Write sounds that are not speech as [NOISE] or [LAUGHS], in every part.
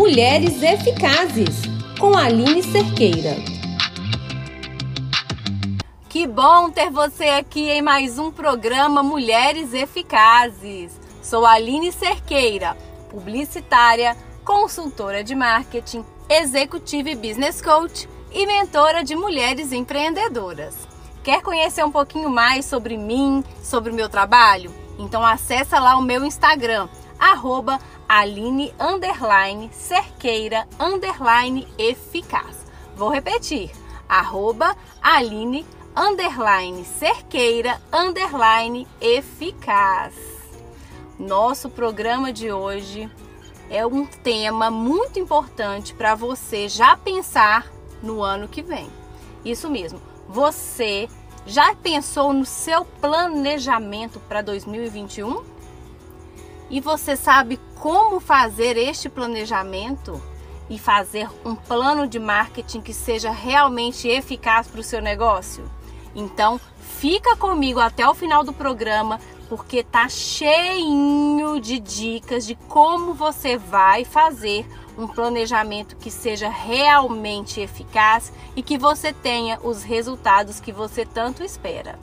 Mulheres Eficazes, com Aline Cerqueira. Que bom ter você aqui em mais um programa Mulheres Eficazes. Sou Aline Cerqueira, publicitária, consultora de marketing, executiva e business coach e mentora de mulheres empreendedoras. Quer conhecer um pouquinho mais sobre mim, sobre o meu trabalho? Então acessa lá o meu Instagram, arroba Aline underline Cerqueira underline eficaz. Vou repetir, arroba Aline underline Cerqueira underline eficaz. Nosso programa de hoje é um tema muito importante para você já pensar no ano que vem. Isso mesmo, você já pensou no seu planejamento para 2021? E você sabe como fazer este planejamento e fazer um plano de marketing que seja realmente eficaz para o seu negócio? Então, fica comigo até o final do programa porque tá cheinho de dicas de como você vai fazer um planejamento que seja realmente eficaz e que você tenha os resultados que você tanto espera.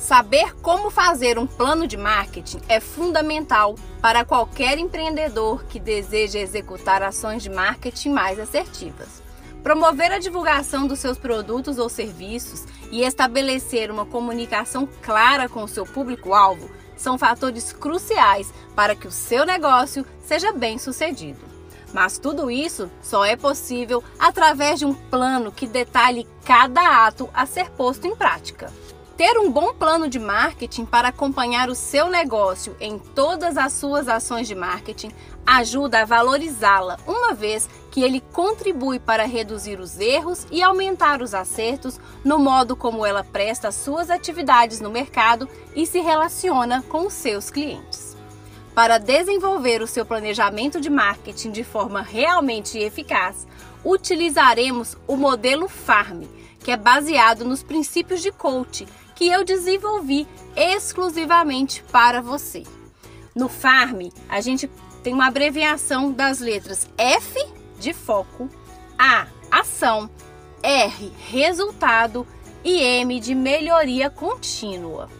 Saber como fazer um plano de marketing é fundamental para qualquer empreendedor que deseja executar ações de marketing mais assertivas. Promover a divulgação dos seus produtos ou serviços e estabelecer uma comunicação clara com o seu público-alvo são fatores cruciais para que o seu negócio seja bem sucedido. Mas tudo isso só é possível através de um plano que detalhe cada ato a ser posto em prática. Ter um bom plano de marketing para acompanhar o seu negócio em todas as suas ações de marketing ajuda a valorizá-la, uma vez que ele contribui para reduzir os erros e aumentar os acertos no modo como ela presta suas atividades no mercado e se relaciona com os seus clientes. Para desenvolver o seu planejamento de marketing de forma realmente eficaz, utilizaremos o modelo FARM, que é baseado nos princípios de coaching que eu desenvolvi exclusivamente para você. No Farm, a gente tem uma abreviação das letras F de foco, A, ação, R, resultado e M de melhoria contínua.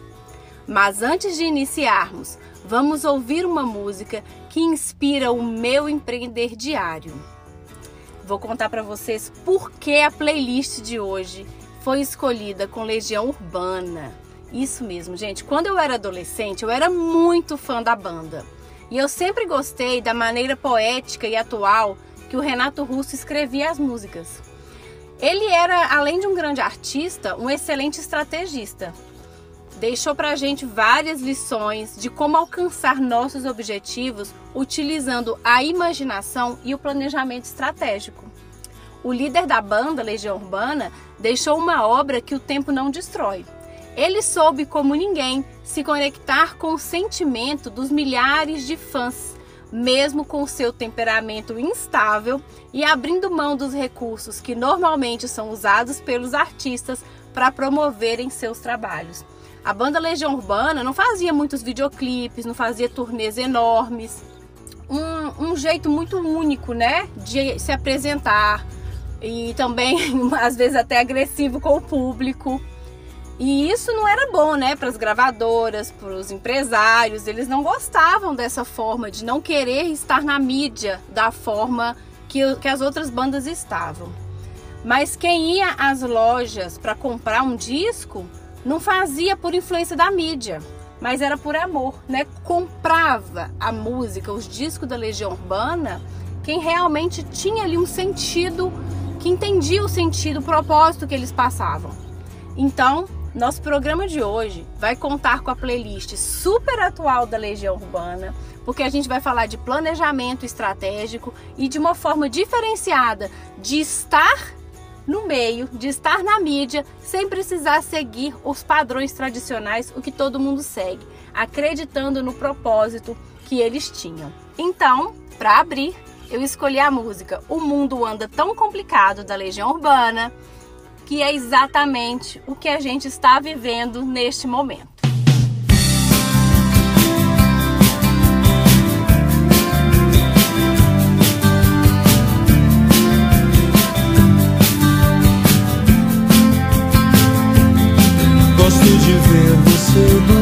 Mas antes de iniciarmos, vamos ouvir uma música que inspira o meu empreender diário. Vou contar para vocês por que a playlist de hoje foi escolhida com Legião Urbana. Isso mesmo, gente. Quando eu era adolescente, eu era muito fã da banda. E eu sempre gostei da maneira poética e atual que o Renato Russo escrevia as músicas. Ele era, além de um grande artista, um excelente estrategista. Deixou pra gente várias lições de como alcançar nossos objetivos utilizando a imaginação e o planejamento estratégico. O líder da banda, Legião Urbana, deixou uma obra que o tempo não destrói. Ele soube, como ninguém, se conectar com o sentimento dos milhares de fãs, mesmo com seu temperamento instável e abrindo mão dos recursos que normalmente são usados pelos artistas para promoverem seus trabalhos. A banda Legião Urbana não fazia muitos videoclipes, não fazia turnês enormes. Um, um jeito muito único, né, de se apresentar, e também [LAUGHS] às vezes até agressivo com o público. E isso não era bom, né, para as gravadoras, para os empresários. Eles não gostavam dessa forma de não querer estar na mídia da forma que, que as outras bandas estavam. Mas quem ia às lojas para comprar um disco não fazia por influência da mídia, mas era por amor, né? Comprava a música, os discos da Legião Urbana, quem realmente tinha ali um sentido que entendia o sentido, o propósito que eles passavam. Então, nosso programa de hoje vai contar com a playlist super atual da Legião Urbana, porque a gente vai falar de planejamento estratégico e de uma forma diferenciada de estar no meio, de estar na mídia, sem precisar seguir os padrões tradicionais, o que todo mundo segue, acreditando no propósito que eles tinham. Então, para abrir, eu escolhi a música O Mundo Anda Tão Complicado, da Legião Urbana, que é exatamente o que a gente está vivendo neste momento. Gosto de ver você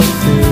something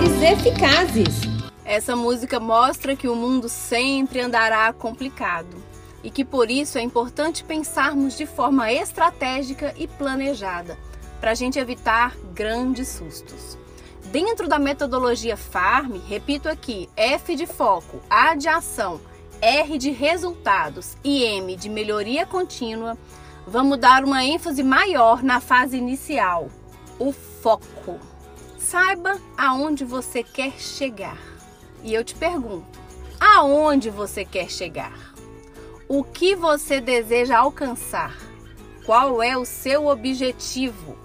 Mulheres eficazes. Essa música mostra que o mundo sempre andará complicado e que por isso é importante pensarmos de forma estratégica e planejada para a gente evitar grandes sustos. Dentro da metodologia FARM, repito aqui, F de foco, A de ação, R de resultados e M de melhoria contínua, vamos dar uma ênfase maior na fase inicial, o foco. Saiba aonde você quer chegar. E eu te pergunto, aonde você quer chegar? O que você deseja alcançar? Qual é o seu objetivo?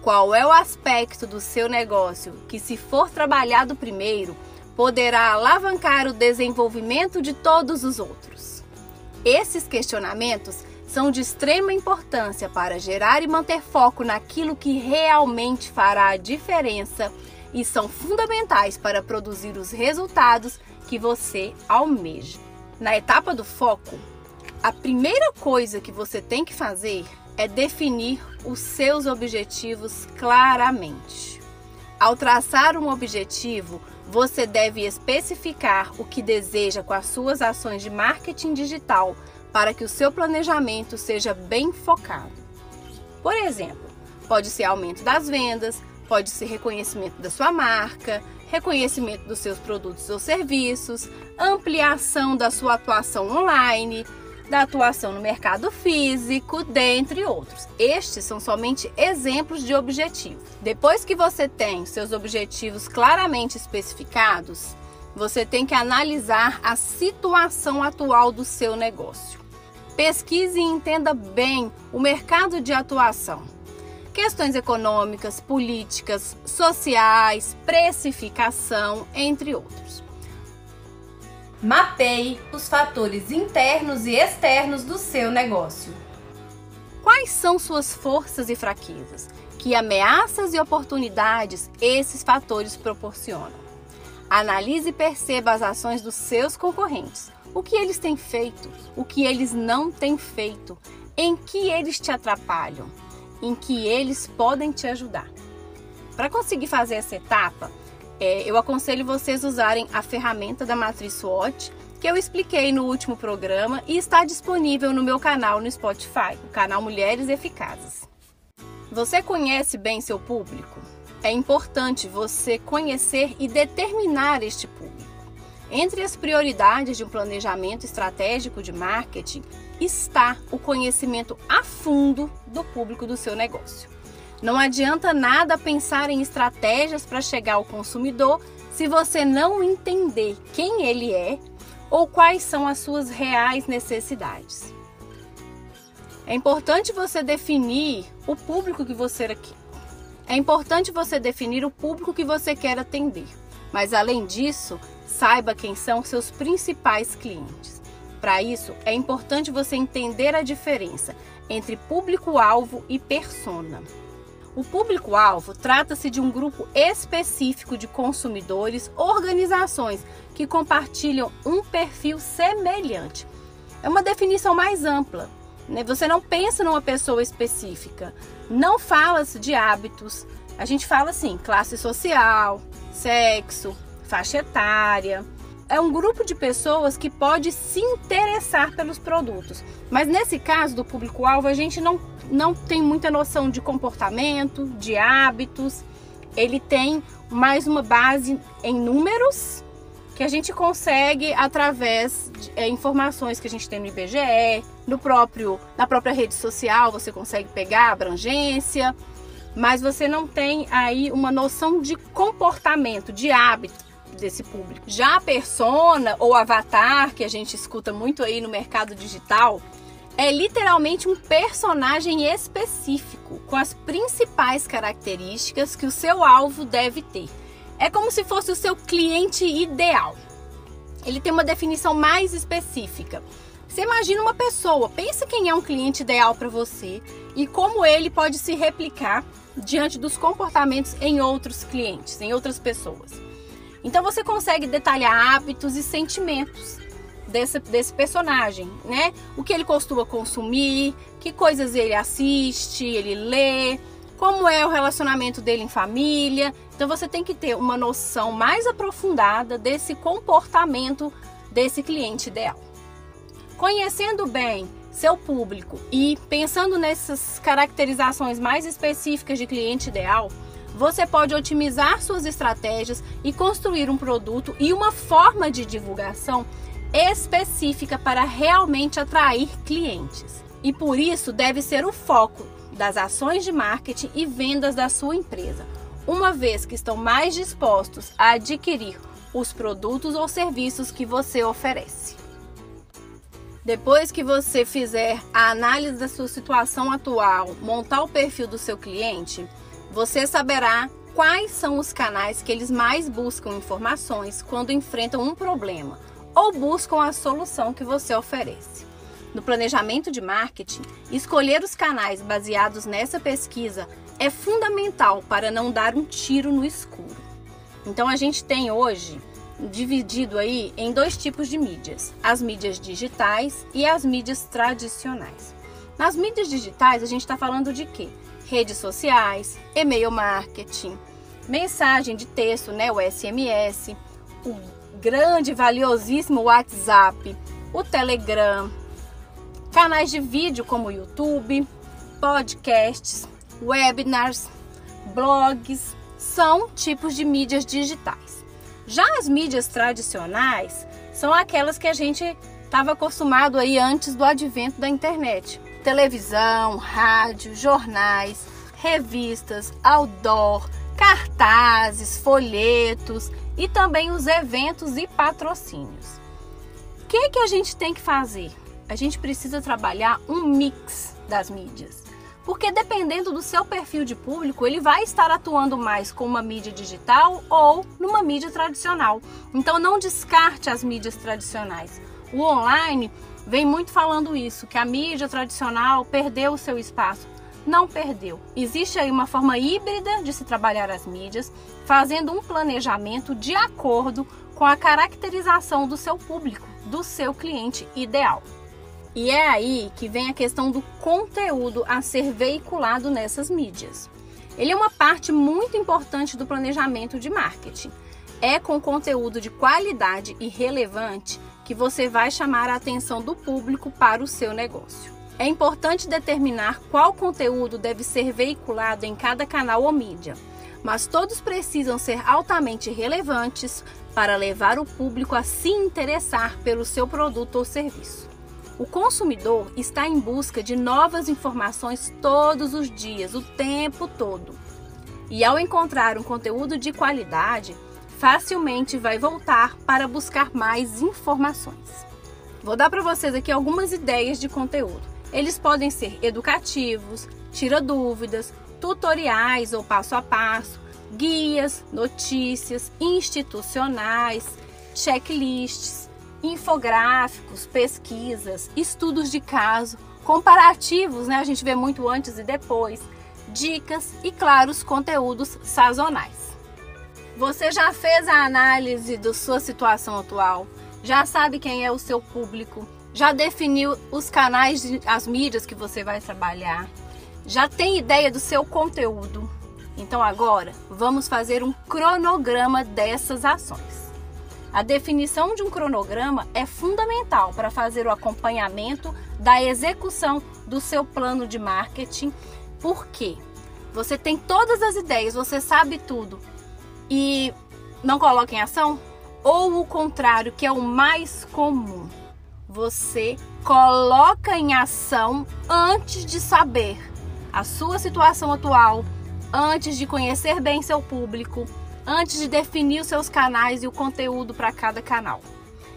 Qual é o aspecto do seu negócio que, se for trabalhado primeiro, poderá alavancar o desenvolvimento de todos os outros? Esses questionamentos são de extrema importância para gerar e manter foco naquilo que realmente fará a diferença e são fundamentais para produzir os resultados que você almeja. Na etapa do foco, a primeira coisa que você tem que fazer é definir os seus objetivos claramente. Ao traçar um objetivo, você deve especificar o que deseja com as suas ações de marketing digital para que o seu planejamento seja bem focado. Por exemplo, pode ser aumento das vendas, pode ser reconhecimento da sua marca, reconhecimento dos seus produtos ou serviços, ampliação da sua atuação online, da atuação no mercado físico, dentre outros. Estes são somente exemplos de objetivos. Depois que você tem seus objetivos claramente especificados, você tem que analisar a situação atual do seu negócio. Pesquise e entenda bem o mercado de atuação. Questões econômicas, políticas, sociais, precificação, entre outros. Mapeie os fatores internos e externos do seu negócio. Quais são suas forças e fraquezas? Que ameaças e oportunidades esses fatores proporcionam? Analise e perceba as ações dos seus concorrentes. O que eles têm feito, o que eles não têm feito, em que eles te atrapalham, em que eles podem te ajudar. Para conseguir fazer essa etapa, é, eu aconselho vocês usarem a ferramenta da matriz SWOT, que eu expliquei no último programa e está disponível no meu canal no Spotify, o canal Mulheres Eficazes. Você conhece bem seu público? é importante você conhecer e determinar este público. Entre as prioridades de um planejamento estratégico de marketing está o conhecimento a fundo do público do seu negócio. Não adianta nada pensar em estratégias para chegar ao consumidor se você não entender quem ele é ou quais são as suas reais necessidades. É importante você definir o público que você é importante você definir o público que você quer atender, mas além disso, saiba quem são seus principais clientes. Para isso, é importante você entender a diferença entre público-alvo e persona. O público-alvo trata-se de um grupo específico de consumidores, organizações que compartilham um perfil semelhante. É uma definição mais ampla, né? Você não pensa numa pessoa específica. Não fala-se de hábitos. A gente fala assim, classe social, sexo, faixa etária. É um grupo de pessoas que pode se interessar pelos produtos. Mas nesse caso do público-alvo, a gente não, não tem muita noção de comportamento, de hábitos. Ele tem mais uma base em números que a gente consegue através de é, informações que a gente tem no IBGE, no próprio, na própria rede social, você consegue pegar abrangência, mas você não tem aí uma noção de comportamento, de hábito desse público. Já a persona ou avatar, que a gente escuta muito aí no mercado digital, é literalmente um personagem específico, com as principais características que o seu alvo deve ter. É como se fosse o seu cliente ideal. Ele tem uma definição mais específica. Você imagina uma pessoa, pensa quem é um cliente ideal para você e como ele pode se replicar diante dos comportamentos em outros clientes, em outras pessoas. Então você consegue detalhar hábitos e sentimentos desse, desse personagem, né? O que ele costuma consumir, que coisas ele assiste, ele lê, como é o relacionamento dele em família. Então você tem que ter uma noção mais aprofundada desse comportamento desse cliente ideal. Conhecendo bem seu público e pensando nessas caracterizações mais específicas de cliente ideal, você pode otimizar suas estratégias e construir um produto e uma forma de divulgação específica para realmente atrair clientes. E por isso deve ser o foco das ações de marketing e vendas da sua empresa, uma vez que estão mais dispostos a adquirir os produtos ou serviços que você oferece. Depois que você fizer a análise da sua situação atual, montar o perfil do seu cliente, você saberá quais são os canais que eles mais buscam informações quando enfrentam um problema ou buscam a solução que você oferece. No planejamento de marketing, escolher os canais baseados nessa pesquisa é fundamental para não dar um tiro no escuro. Então a gente tem hoje dividido aí em dois tipos de mídias: as mídias digitais e as mídias tradicionais. Nas mídias digitais a gente está falando de quê? Redes sociais, e-mail marketing, mensagem de texto, né, o SMS, o grande valiosíssimo WhatsApp, o Telegram, canais de vídeo como o YouTube, podcasts, webinars, blogs, são tipos de mídias digitais. Já as mídias tradicionais são aquelas que a gente estava acostumado aí antes do advento da internet. Televisão, rádio, jornais, revistas, outdoor, cartazes, folhetos e também os eventos e patrocínios. O que, que a gente tem que fazer? A gente precisa trabalhar um mix das mídias. Porque dependendo do seu perfil de público, ele vai estar atuando mais com uma mídia digital ou numa mídia tradicional. Então não descarte as mídias tradicionais. O online vem muito falando isso, que a mídia tradicional perdeu o seu espaço. Não perdeu. Existe aí uma forma híbrida de se trabalhar as mídias, fazendo um planejamento de acordo com a caracterização do seu público, do seu cliente ideal. E é aí que vem a questão do conteúdo a ser veiculado nessas mídias. Ele é uma parte muito importante do planejamento de marketing. É com conteúdo de qualidade e relevante que você vai chamar a atenção do público para o seu negócio. É importante determinar qual conteúdo deve ser veiculado em cada canal ou mídia, mas todos precisam ser altamente relevantes para levar o público a se interessar pelo seu produto ou serviço. O consumidor está em busca de novas informações todos os dias, o tempo todo. E ao encontrar um conteúdo de qualidade, facilmente vai voltar para buscar mais informações. Vou dar para vocês aqui algumas ideias de conteúdo. Eles podem ser educativos, tira dúvidas, tutoriais ou passo a passo, guias, notícias, institucionais, checklists, infográficos, pesquisas, estudos de caso, comparativos, né? A gente vê muito antes e depois, dicas e, claro, os conteúdos sazonais. Você já fez a análise da sua situação atual? Já sabe quem é o seu público? Já definiu os canais, as mídias que você vai trabalhar? Já tem ideia do seu conteúdo? Então agora vamos fazer um cronograma dessas ações. A definição de um cronograma é fundamental para fazer o acompanhamento da execução do seu plano de marketing, porque você tem todas as ideias, você sabe tudo e não coloca em ação? Ou o contrário, que é o mais comum, você coloca em ação antes de saber a sua situação atual, antes de conhecer bem seu público, antes de definir os seus canais e o conteúdo para cada canal.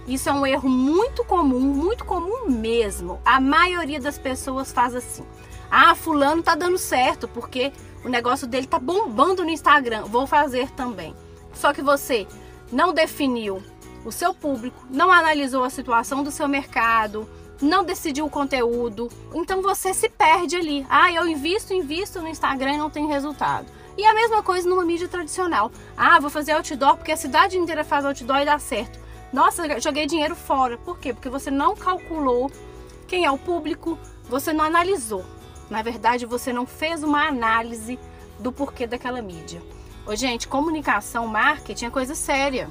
Isso é um erro muito comum, muito comum mesmo. A maioria das pessoas faz assim. Ah, fulano tá dando certo porque o negócio dele tá bombando no Instagram. Vou fazer também. Só que você não definiu o seu público, não analisou a situação do seu mercado, não decidiu o conteúdo. Então você se perde ali. Ah, eu invisto, invisto no Instagram e não tem resultado. E a mesma coisa numa mídia tradicional. Ah, vou fazer outdoor porque a cidade inteira faz outdoor e dá certo. Nossa, joguei dinheiro fora. Por quê? Porque você não calculou quem é o público, você não analisou. Na verdade, você não fez uma análise do porquê daquela mídia. Ô, gente, comunicação, marketing é coisa séria.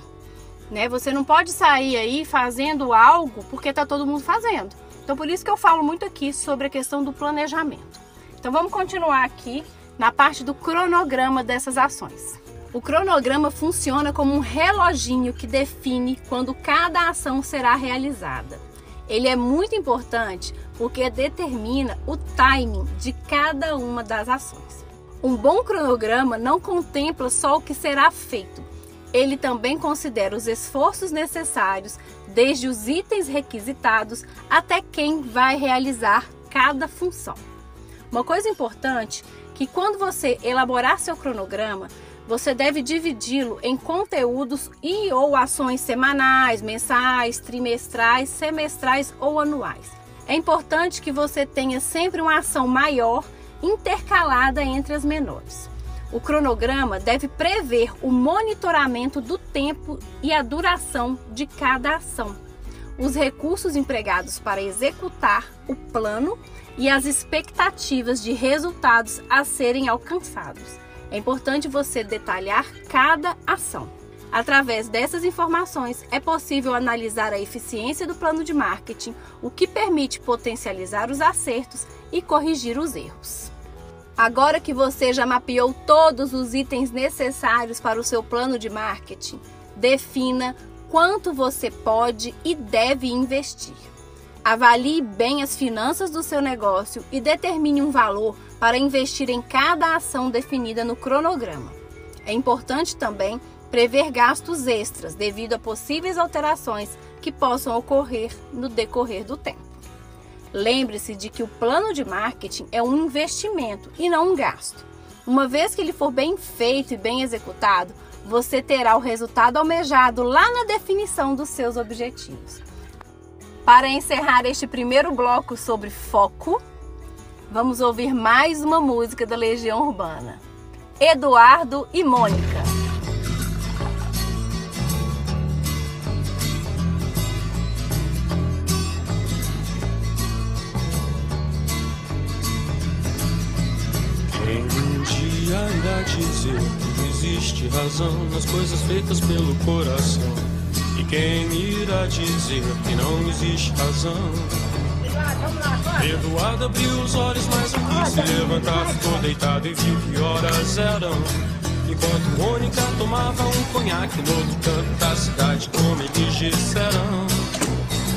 Né? Você não pode sair aí fazendo algo porque tá todo mundo fazendo. Então, por isso que eu falo muito aqui sobre a questão do planejamento. Então, vamos continuar aqui na parte do cronograma dessas ações. O cronograma funciona como um reloginho que define quando cada ação será realizada. Ele é muito importante porque determina o timing de cada uma das ações. Um bom cronograma não contempla só o que será feito, ele também considera os esforços necessários, desde os itens requisitados até quem vai realizar cada função. Uma coisa importante que quando você elaborar seu cronograma, você deve dividi-lo em conteúdos e ou ações semanais, mensais, trimestrais, semestrais ou anuais. É importante que você tenha sempre uma ação maior intercalada entre as menores. O cronograma deve prever o monitoramento do tempo e a duração de cada ação, os recursos empregados para executar o plano e as expectativas de resultados a serem alcançados. É importante você detalhar cada ação. Através dessas informações, é possível analisar a eficiência do plano de marketing, o que permite potencializar os acertos e corrigir os erros. Agora que você já mapeou todos os itens necessários para o seu plano de marketing, defina quanto você pode e deve investir. Avalie bem as finanças do seu negócio e determine um valor para investir em cada ação definida no cronograma. É importante também prever gastos extras devido a possíveis alterações que possam ocorrer no decorrer do tempo. Lembre-se de que o plano de marketing é um investimento e não um gasto. Uma vez que ele for bem feito e bem executado, você terá o resultado almejado lá na definição dos seus objetivos. Para encerrar este primeiro bloco sobre foco, vamos ouvir mais uma música da Legião Urbana. Eduardo e Mônica. irá dizer que existe razão nas coisas feitas pelo coração. E quem irá dizer que não existe razão? Eduardo abriu os olhos, mas não quis se levantar. Ficou deitado e viu que horas eram. Enquanto Mônica tomava um conhaque no outro canto da cidade, como eles disseram.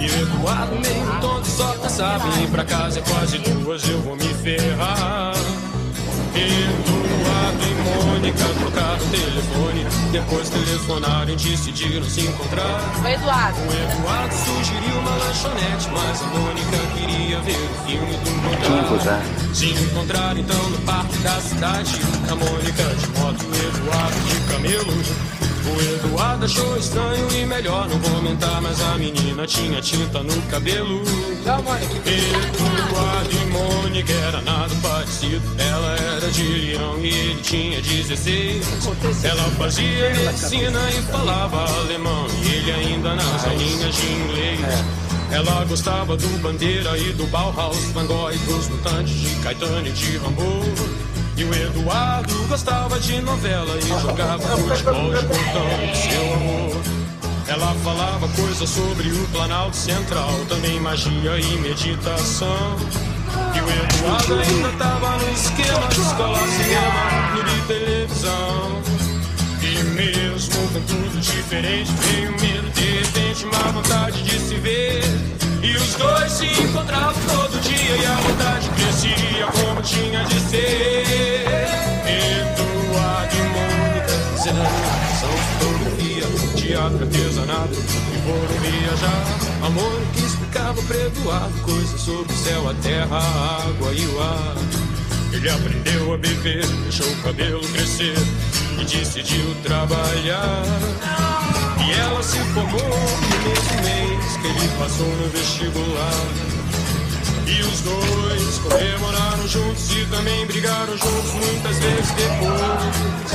e o Eduardo meio tonto só pensava em ir pra casa é quase duas eu vou me ferrar Eduardo e Mônica trocaram o telefone. Depois telefonaram e decidiram se encontrar. O Eduardo. O Eduardo sugeriu uma lanchonete Mas a Mônica queria ver o filme do Mudar Se encontraram então no parque da cidade. A Mônica de moto, o Eduardo de camelo. O Eduardo achou estranho e melhor não comentar, mas a menina tinha tinta no cabelo. Eduardo e Mônica era nada parecido. Ela era de Leão e ele tinha 16. Ela fazia medicina e falava alemão, e ele ainda nas aulinhas de inglês. Ela gostava do Bandeira e do Bauhaus, Van Gogh e dos Mutantes, de Caetano e de Rambo. E o Eduardo gostava de novela e jogava futebol de botão seu amor. Ela falava coisas sobre o Planalto Central, também magia e meditação. O Eduardo ainda tava no esquema escola, cinema, clube televisão. E mesmo com tudo diferente, veio medo, de repente uma vontade de se ver. E os dois se encontravam todo dia e a vontade crescia como tinha de ser. Eduardo e Mônica, são fotografia, teatro, artesanato e foram viajar. Amor que explicava pra Eduardo coisas sobre o céu, a terra, a água e o ar. Ele aprendeu a beber, deixou o cabelo crescer e decidiu trabalhar. E ela se formou no mesmo mês que ele passou no vestibular. E os dois comemoraram juntos e também brigaram juntos muitas vezes depois.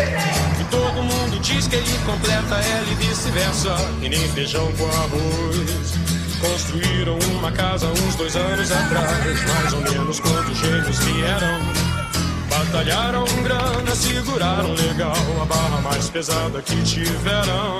E todo mundo diz que ele completa ela e vice-versa, e nem feijão com arroz. Construíram uma casa uns dois anos atrás, mais ou menos quando os gêmeos vieram. Batalharam grana, seguraram legal a barra mais pesada que tiveram.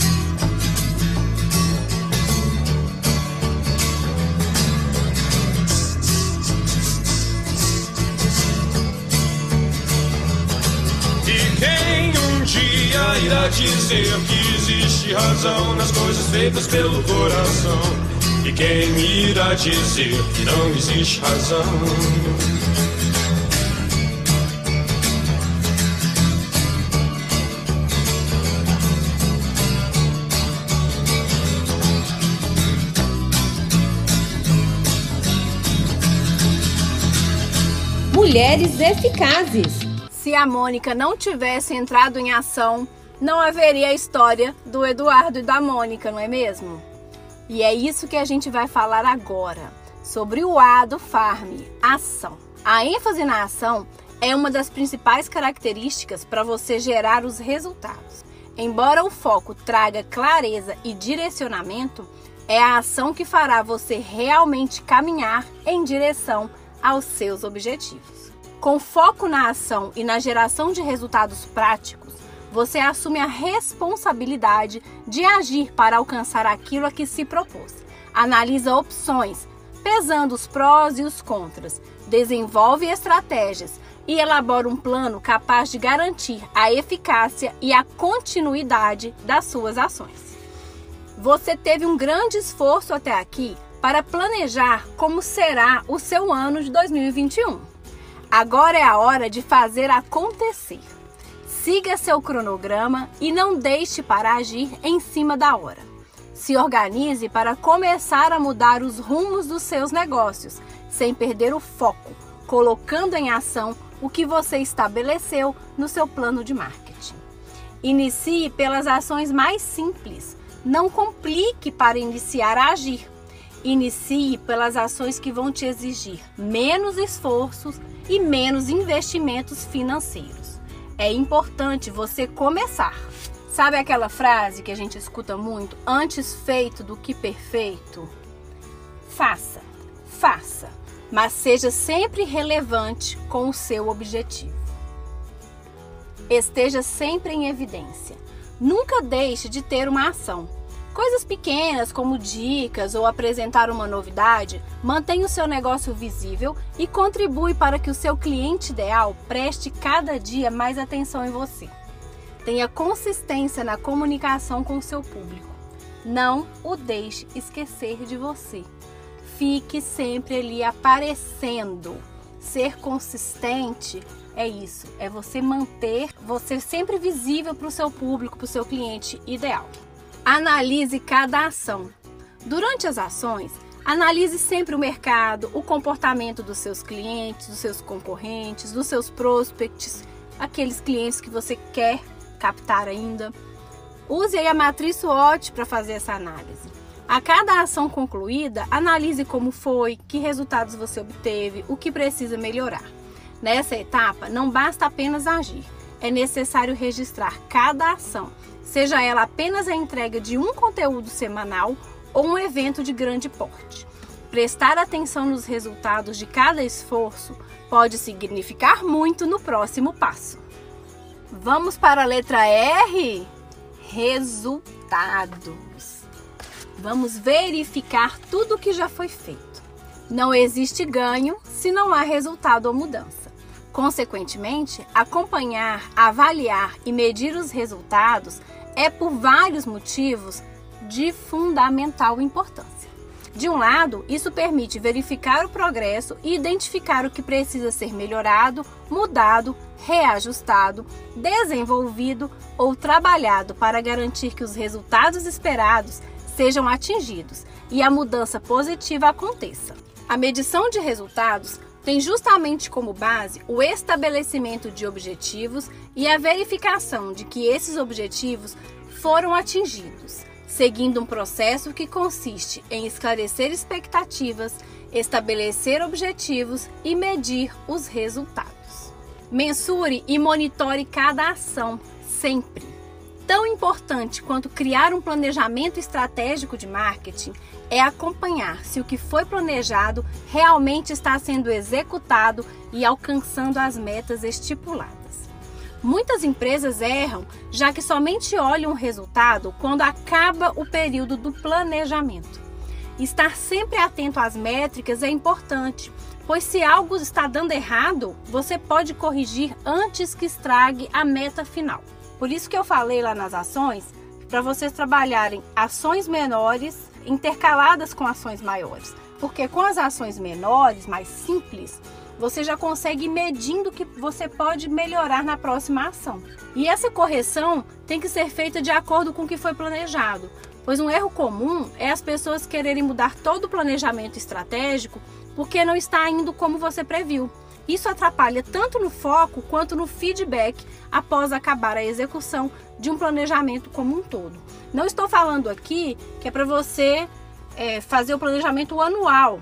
Dia irá dizer que existe razão nas coisas feitas pelo coração. E quem irá dizer que não existe razão? Mulheres eficazes. Se a Mônica não tivesse entrado em ação, não haveria a história do Eduardo e da Mônica, não é mesmo? E é isso que a gente vai falar agora, sobre o A do Farm, ação. A ênfase na ação é uma das principais características para você gerar os resultados. Embora o foco traga clareza e direcionamento, é a ação que fará você realmente caminhar em direção aos seus objetivos. Com foco na ação e na geração de resultados práticos, você assume a responsabilidade de agir para alcançar aquilo a que se propôs. Analisa opções, pesando os prós e os contras, desenvolve estratégias e elabora um plano capaz de garantir a eficácia e a continuidade das suas ações. Você teve um grande esforço até aqui para planejar como será o seu ano de 2021. Agora é a hora de fazer acontecer. Siga seu cronograma e não deixe para agir em cima da hora. Se organize para começar a mudar os rumos dos seus negócios, sem perder o foco, colocando em ação o que você estabeleceu no seu plano de marketing. Inicie pelas ações mais simples. Não complique para iniciar a agir. Inicie pelas ações que vão te exigir menos esforços e menos investimentos financeiros. É importante você começar. Sabe aquela frase que a gente escuta muito? Antes feito do que perfeito? Faça, faça mas seja sempre relevante com o seu objetivo. Esteja sempre em evidência. Nunca deixe de ter uma ação. Coisas pequenas, como dicas ou apresentar uma novidade, mantém o seu negócio visível e contribui para que o seu cliente ideal preste cada dia mais atenção em você. Tenha consistência na comunicação com o seu público. Não o deixe esquecer de você fique sempre ali aparecendo. Ser consistente é isso, é você manter você sempre visível para o seu público, para o seu cliente ideal. Analise cada ação. Durante as ações, analise sempre o mercado, o comportamento dos seus clientes, dos seus concorrentes, dos seus prospects, aqueles clientes que você quer captar ainda. Use a matriz SWOT para fazer essa análise. A cada ação concluída, analise como foi, que resultados você obteve, o que precisa melhorar. Nessa etapa, não basta apenas agir, é necessário registrar cada ação, seja ela apenas a entrega de um conteúdo semanal ou um evento de grande porte. Prestar atenção nos resultados de cada esforço pode significar muito no próximo passo. Vamos para a letra R? Resultados. Vamos verificar tudo o que já foi feito. Não existe ganho se não há resultado ou mudança. Consequentemente, acompanhar, avaliar e medir os resultados é, por vários motivos, de fundamental importância. De um lado, isso permite verificar o progresso e identificar o que precisa ser melhorado, mudado, reajustado, desenvolvido ou trabalhado para garantir que os resultados esperados sejam atingidos e a mudança positiva aconteça. A medição de resultados tem justamente como base o estabelecimento de objetivos e a verificação de que esses objetivos foram atingidos, seguindo um processo que consiste em esclarecer expectativas, estabelecer objetivos e medir os resultados. Mensure e monitore cada ação, sempre tão importante quanto criar um planejamento estratégico de marketing é acompanhar se o que foi planejado realmente está sendo executado e alcançando as metas estipuladas. Muitas empresas erram, já que somente olham o resultado quando acaba o período do planejamento. Estar sempre atento às métricas é importante, pois se algo está dando errado, você pode corrigir antes que estrague a meta final. Por isso que eu falei lá nas ações, para vocês trabalharem ações menores intercaladas com ações maiores. Porque com as ações menores, mais simples, você já consegue ir medindo que você pode melhorar na próxima ação. E essa correção tem que ser feita de acordo com o que foi planejado. Pois um erro comum é as pessoas quererem mudar todo o planejamento estratégico porque não está indo como você previu. Isso atrapalha tanto no foco quanto no feedback após acabar a execução de um planejamento como um todo. Não estou falando aqui que é para você é, fazer o planejamento anual.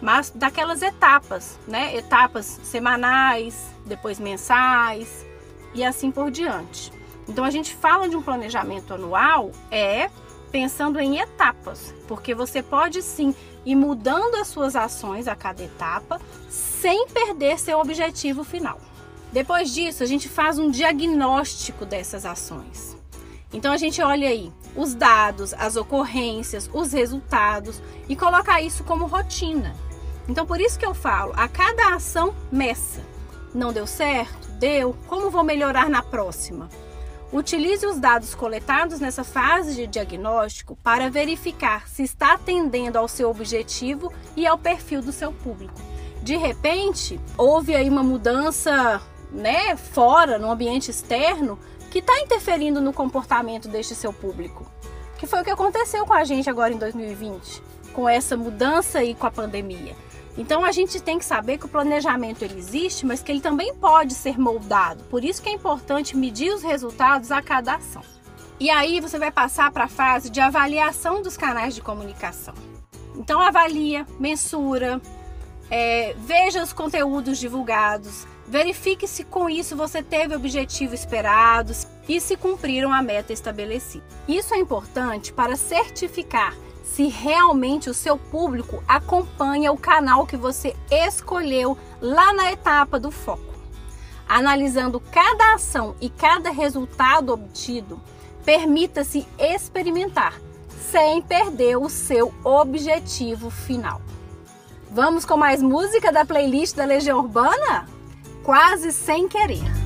mas daquelas etapas, né? Etapas semanais, depois mensais e assim por diante. Então a gente fala de um planejamento anual é pensando em etapas, porque você pode sim ir mudando as suas ações a cada etapa sem perder seu objetivo final. Depois disso, a gente faz um diagnóstico dessas ações. Então a gente olha aí os dados, as ocorrências, os resultados e coloca isso como rotina. Então por isso que eu falo, a cada ação meça. Não deu certo? Deu. Como vou melhorar na próxima? Utilize os dados coletados nessa fase de diagnóstico para verificar se está atendendo ao seu objetivo e ao perfil do seu público. De repente, houve aí uma mudança, né, fora, no ambiente externo, que está interferindo no comportamento deste seu público. Que foi o que aconteceu com a gente agora em 2020, com essa mudança e com a pandemia. Então a gente tem que saber que o planejamento ele existe, mas que ele também pode ser moldado. Por isso que é importante medir os resultados a cada ação. E aí você vai passar para a fase de avaliação dos canais de comunicação. Então avalia, mensura, é, veja os conteúdos divulgados, verifique se com isso você teve o objetivo esperado e se cumpriram a meta estabelecida. Isso é importante para certificar se realmente o seu público acompanha o canal que você escolheu lá na etapa do foco. Analisando cada ação e cada resultado obtido, permita-se experimentar sem perder o seu objetivo final. Vamos com mais música da playlist da Legião Urbana? Quase sem querer.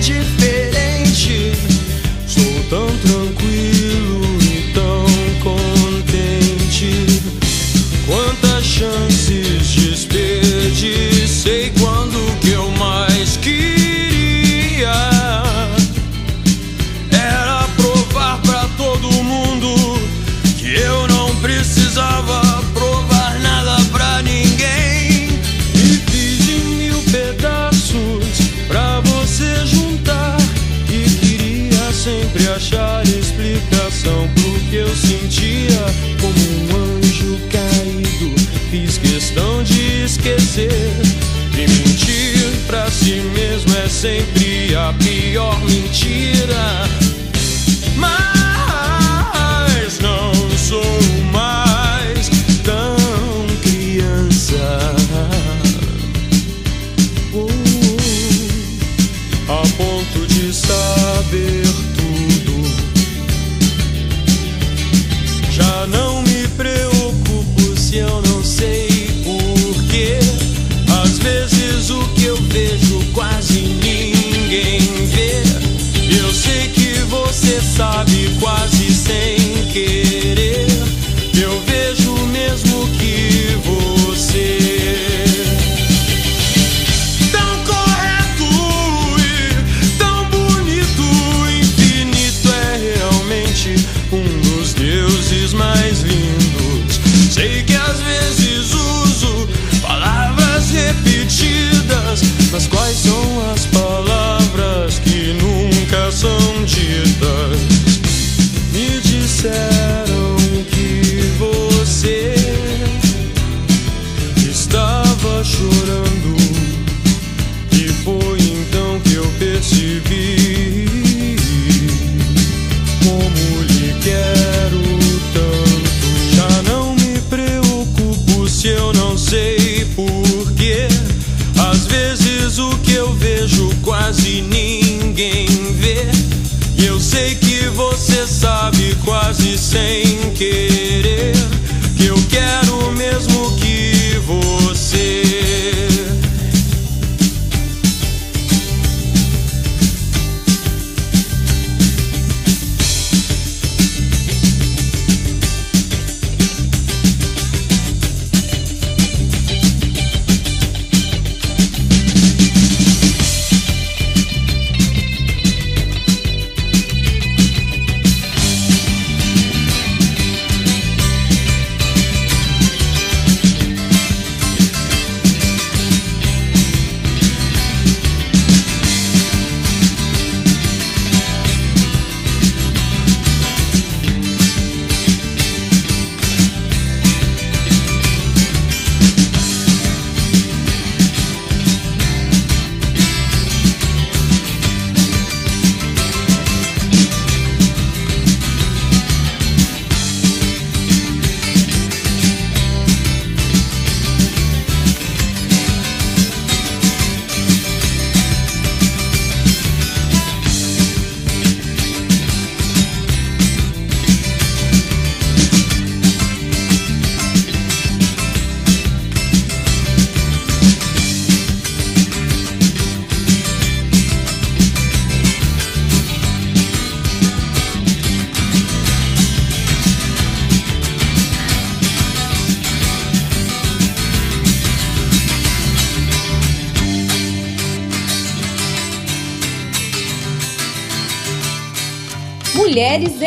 magic sempre a pior mentira.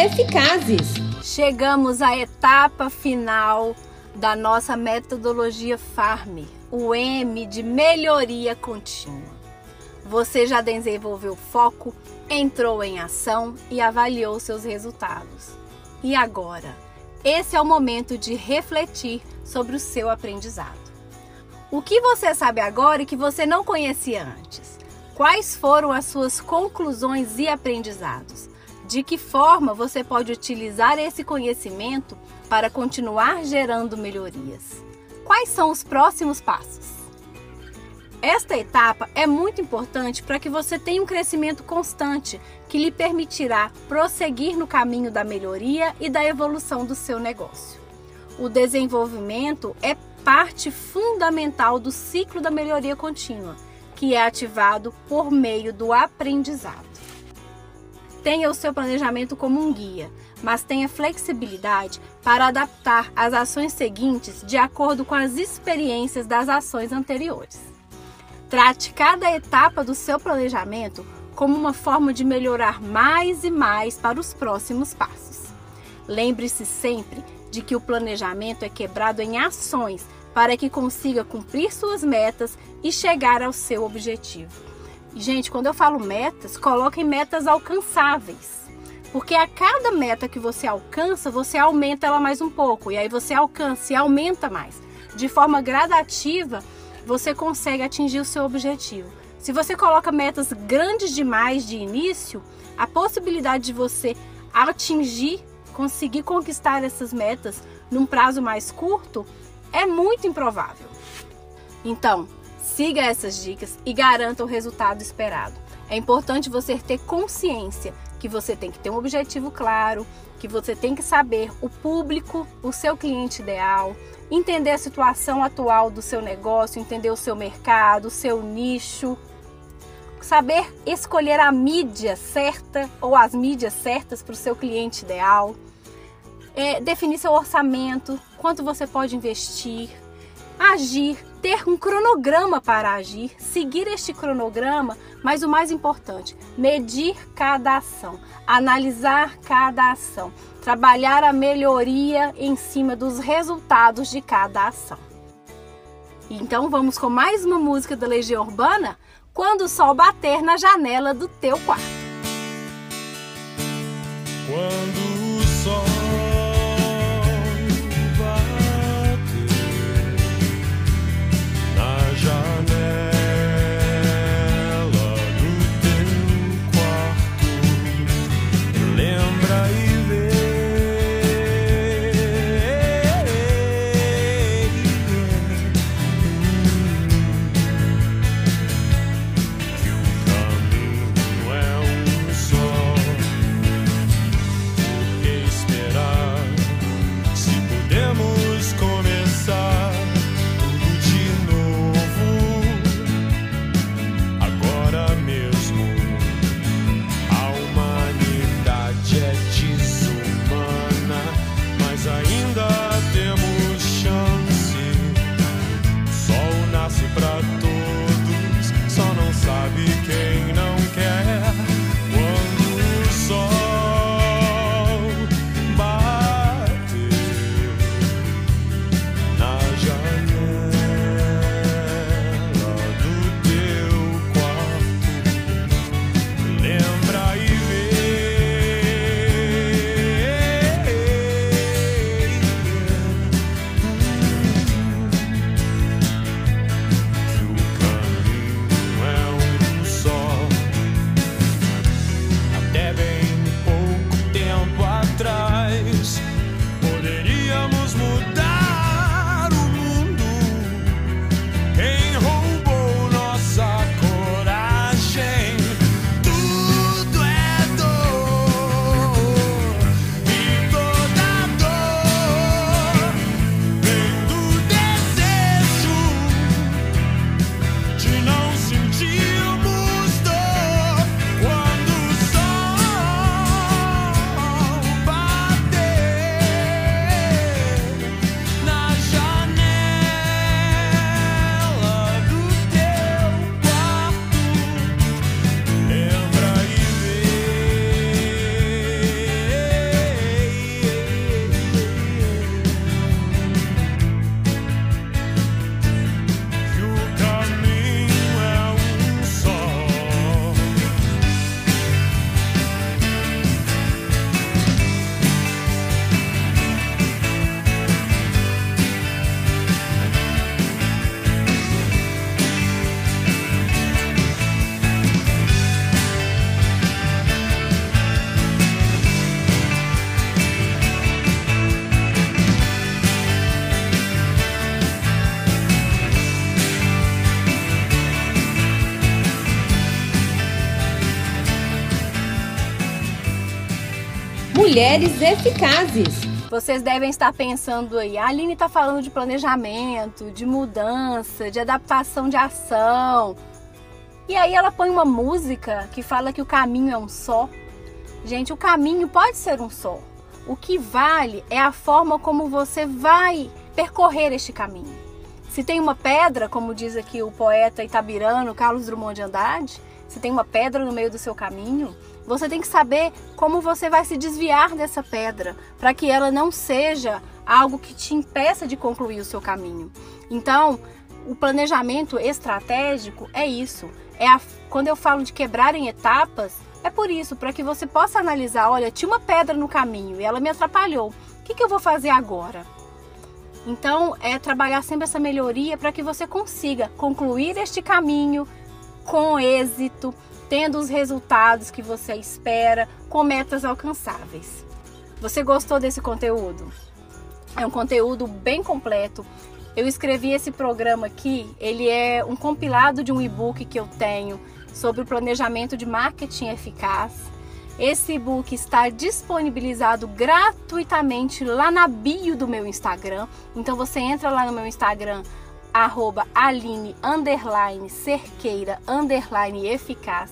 Eficazes. Chegamos à etapa final da nossa metodologia FARM, o M de melhoria contínua. Você já desenvolveu foco, entrou em ação e avaliou seus resultados. E agora? Esse é o momento de refletir sobre o seu aprendizado. O que você sabe agora e que você não conhecia antes? Quais foram as suas conclusões e aprendizados? De que forma você pode utilizar esse conhecimento para continuar gerando melhorias? Quais são os próximos passos? Esta etapa é muito importante para que você tenha um crescimento constante que lhe permitirá prosseguir no caminho da melhoria e da evolução do seu negócio. O desenvolvimento é parte fundamental do ciclo da melhoria contínua, que é ativado por meio do aprendizado. Tenha o seu planejamento como um guia, mas tenha flexibilidade para adaptar as ações seguintes de acordo com as experiências das ações anteriores. Trate cada etapa do seu planejamento como uma forma de melhorar mais e mais para os próximos passos. Lembre-se sempre de que o planejamento é quebrado em ações para que consiga cumprir suas metas e chegar ao seu objetivo. Gente, quando eu falo metas, coloquem metas alcançáveis. Porque a cada meta que você alcança, você aumenta ela mais um pouco. E aí você alcança e aumenta mais. De forma gradativa, você consegue atingir o seu objetivo. Se você coloca metas grandes demais de início, a possibilidade de você atingir conseguir conquistar essas metas num prazo mais curto é muito improvável. Então, siga essas dicas e garanta o resultado esperado. É importante você ter consciência que você tem que ter um objetivo claro, que você tem que saber o público, o seu cliente ideal, entender a situação atual do seu negócio, entender o seu mercado, o seu nicho, saber escolher a mídia certa ou as mídias certas para o seu cliente ideal, é, definir seu orçamento, quanto você pode investir, agir, ter um cronograma para agir, seguir este cronograma, mas o mais importante, medir cada ação, analisar cada ação, trabalhar a melhoria em cima dos resultados de cada ação. Então vamos com mais uma música da Legião Urbana? quando o sol bater na janela do teu quarto. Quando Mulheres Eficazes. Vocês devem estar pensando aí, a Aline está falando de planejamento, de mudança, de adaptação de ação. E aí ela põe uma música que fala que o caminho é um só. Gente, o caminho pode ser um só. O que vale é a forma como você vai percorrer este caminho. Se tem uma pedra, como diz aqui o poeta itabirano Carlos Drummond de Andrade, se tem uma pedra no meio do seu caminho, você tem que saber como você vai se desviar dessa pedra, para que ela não seja algo que te impeça de concluir o seu caminho. Então, o planejamento estratégico é isso. É a, quando eu falo de quebrar em etapas, é por isso, para que você possa analisar, olha, tinha uma pedra no caminho e ela me atrapalhou. O que, que eu vou fazer agora? Então, é trabalhar sempre essa melhoria para que você consiga concluir este caminho com êxito, tendo os resultados que você espera, com metas alcançáveis. Você gostou desse conteúdo? É um conteúdo bem completo. Eu escrevi esse programa aqui, ele é um compilado de um e-book que eu tenho sobre o planejamento de marketing eficaz. Esse e-book está disponibilizado gratuitamente lá na bio do meu Instagram. Então você entra lá no meu Instagram, arroba Aline underline cerqueira underline eficaz.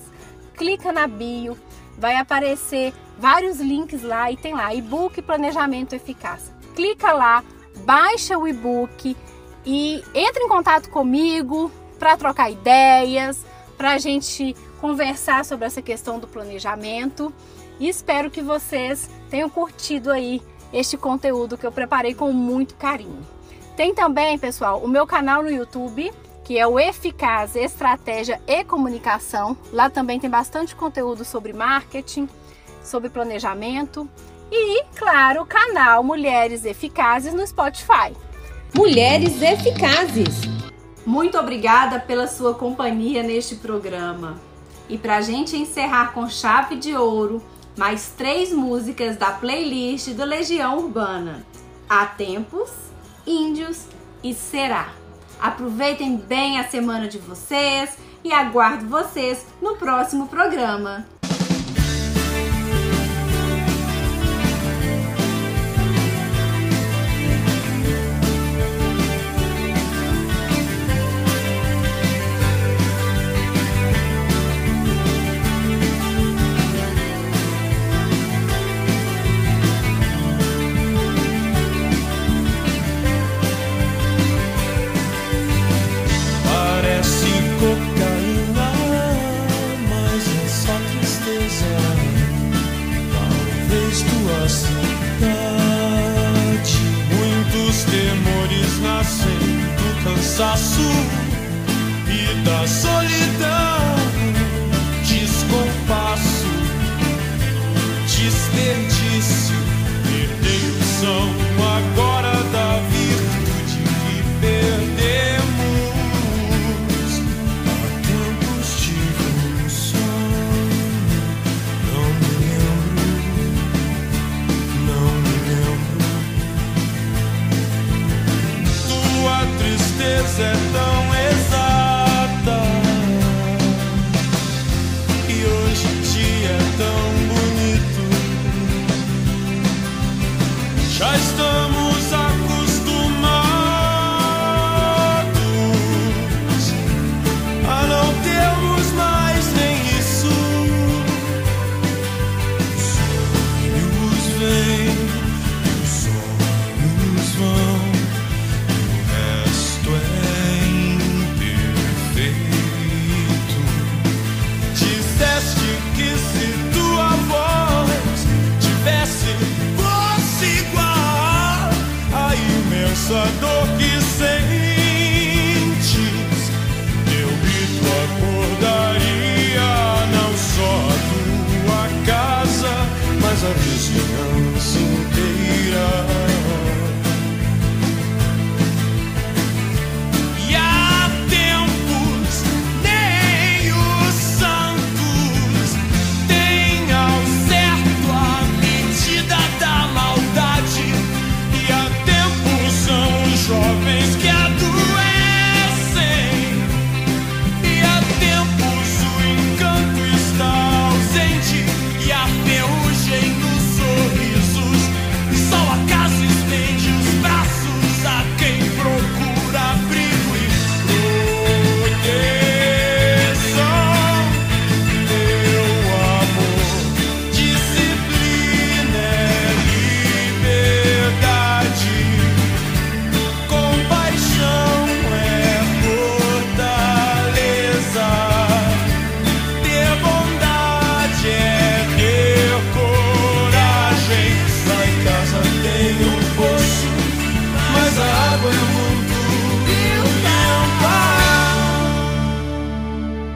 Clica na bio, vai aparecer vários links lá e tem lá e-book planejamento eficaz. Clica lá, baixa o e-book e entre em contato comigo para trocar ideias, para a gente conversar sobre essa questão do planejamento. E espero que vocês tenham curtido aí este conteúdo que eu preparei com muito carinho. Tem também, pessoal, o meu canal no YouTube, que é o Eficaz Estratégia e Comunicação. Lá também tem bastante conteúdo sobre marketing, sobre planejamento e, claro, o canal Mulheres Eficazes no Spotify. Mulheres Eficazes. Muito obrigada pela sua companhia neste programa. E para a gente encerrar com chave de ouro, mais três músicas da playlist do Legião Urbana: Há Tempos, Índios e Será. Aproveitem bem a semana de vocês e aguardo vocês no próximo programa.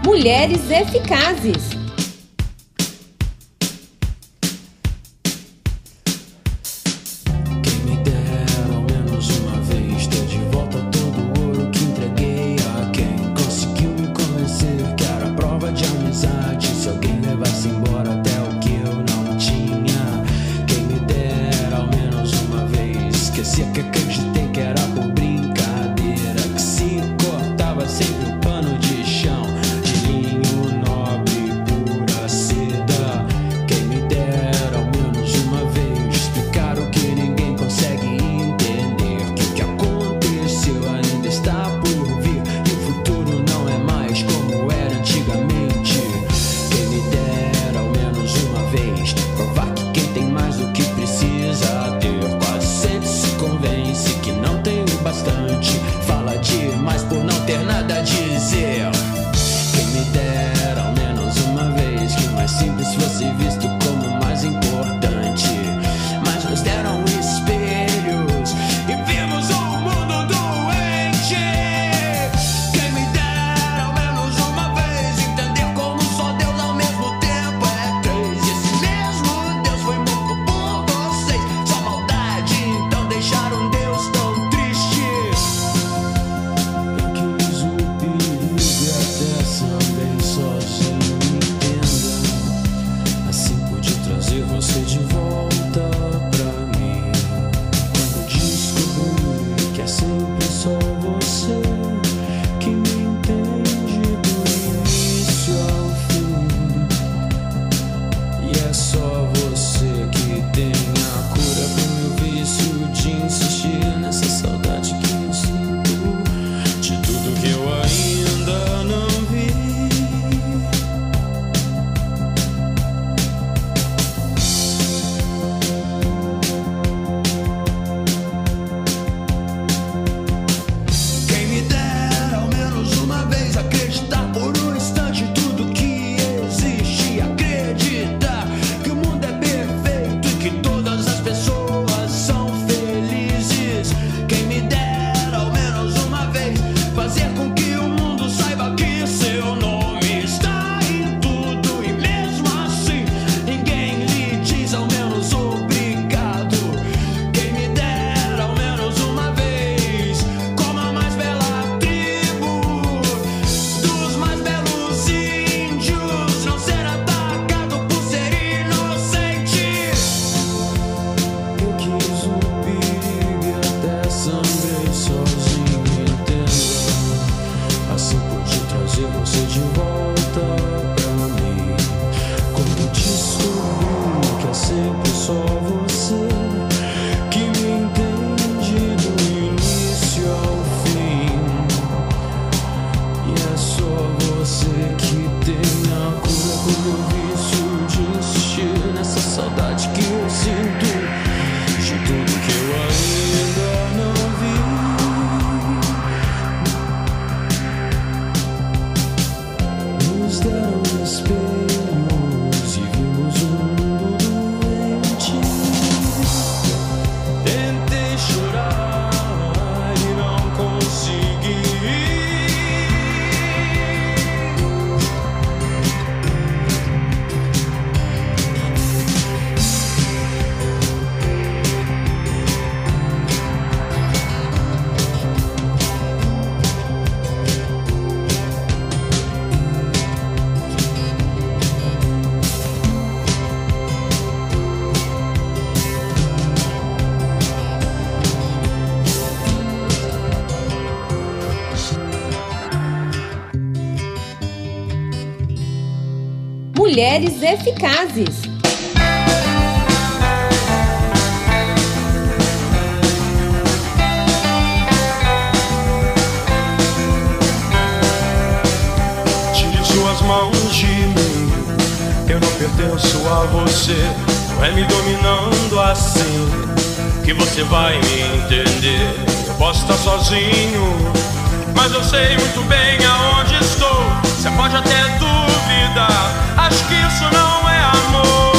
Mulheres Eficazes. Mulheres eficazes. Tire suas mãos de mim, eu não pertenço a você. Não é me dominando assim que você vai me entender. Eu posso estar sozinho, mas eu sei muito bem aonde estou. Você pode até duvidar acho que isso não é amor.